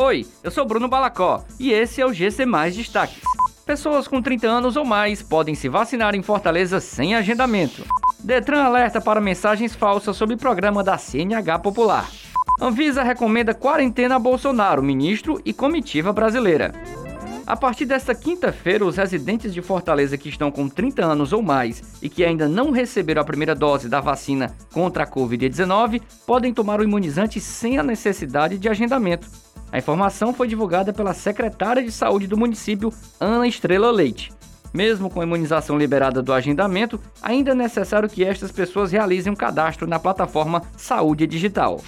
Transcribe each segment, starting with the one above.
Oi, eu sou Bruno Balacó e esse é o GC Mais Destaques. Pessoas com 30 anos ou mais podem se vacinar em Fortaleza sem agendamento. Detran alerta para mensagens falsas sobre programa da CNH Popular. Anvisa recomenda quarentena a Bolsonaro, ministro e comitiva brasileira. A partir desta quinta-feira, os residentes de Fortaleza que estão com 30 anos ou mais e que ainda não receberam a primeira dose da vacina contra a Covid-19 podem tomar o imunizante sem a necessidade de agendamento. A informação foi divulgada pela secretária de saúde do município, Ana Estrela Leite. Mesmo com a imunização liberada do agendamento, ainda é necessário que estas pessoas realizem um cadastro na plataforma Saúde Digital.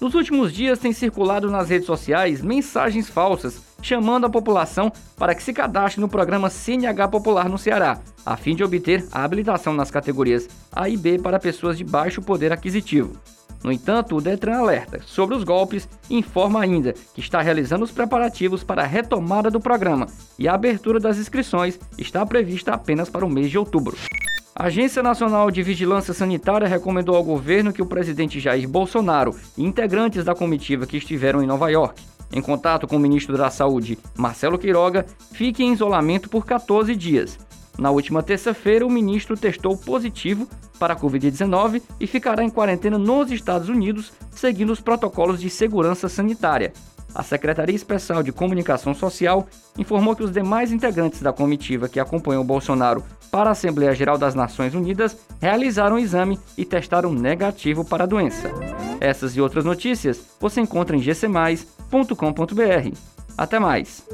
Nos últimos dias tem circulado nas redes sociais mensagens falsas chamando a população para que se cadastre no programa CNH Popular no Ceará, a fim de obter a habilitação nas categorias A e B para pessoas de baixo poder aquisitivo. No entanto, o Detran alerta sobre os golpes e informa ainda que está realizando os preparativos para a retomada do programa e a abertura das inscrições está prevista apenas para o mês de outubro. A Agência Nacional de Vigilância Sanitária recomendou ao governo que o presidente Jair Bolsonaro e integrantes da comitiva que estiveram em Nova York, em contato com o ministro da Saúde, Marcelo Queiroga, fiquem em isolamento por 14 dias. Na última terça-feira, o ministro testou positivo para a Covid-19 e ficará em quarentena nos Estados Unidos, seguindo os protocolos de segurança sanitária. A Secretaria Especial de Comunicação Social informou que os demais integrantes da comitiva que acompanhou Bolsonaro para a Assembleia Geral das Nações Unidas realizaram o exame e testaram negativo para a doença. Essas e outras notícias você encontra em gcmais.com.br. Até mais!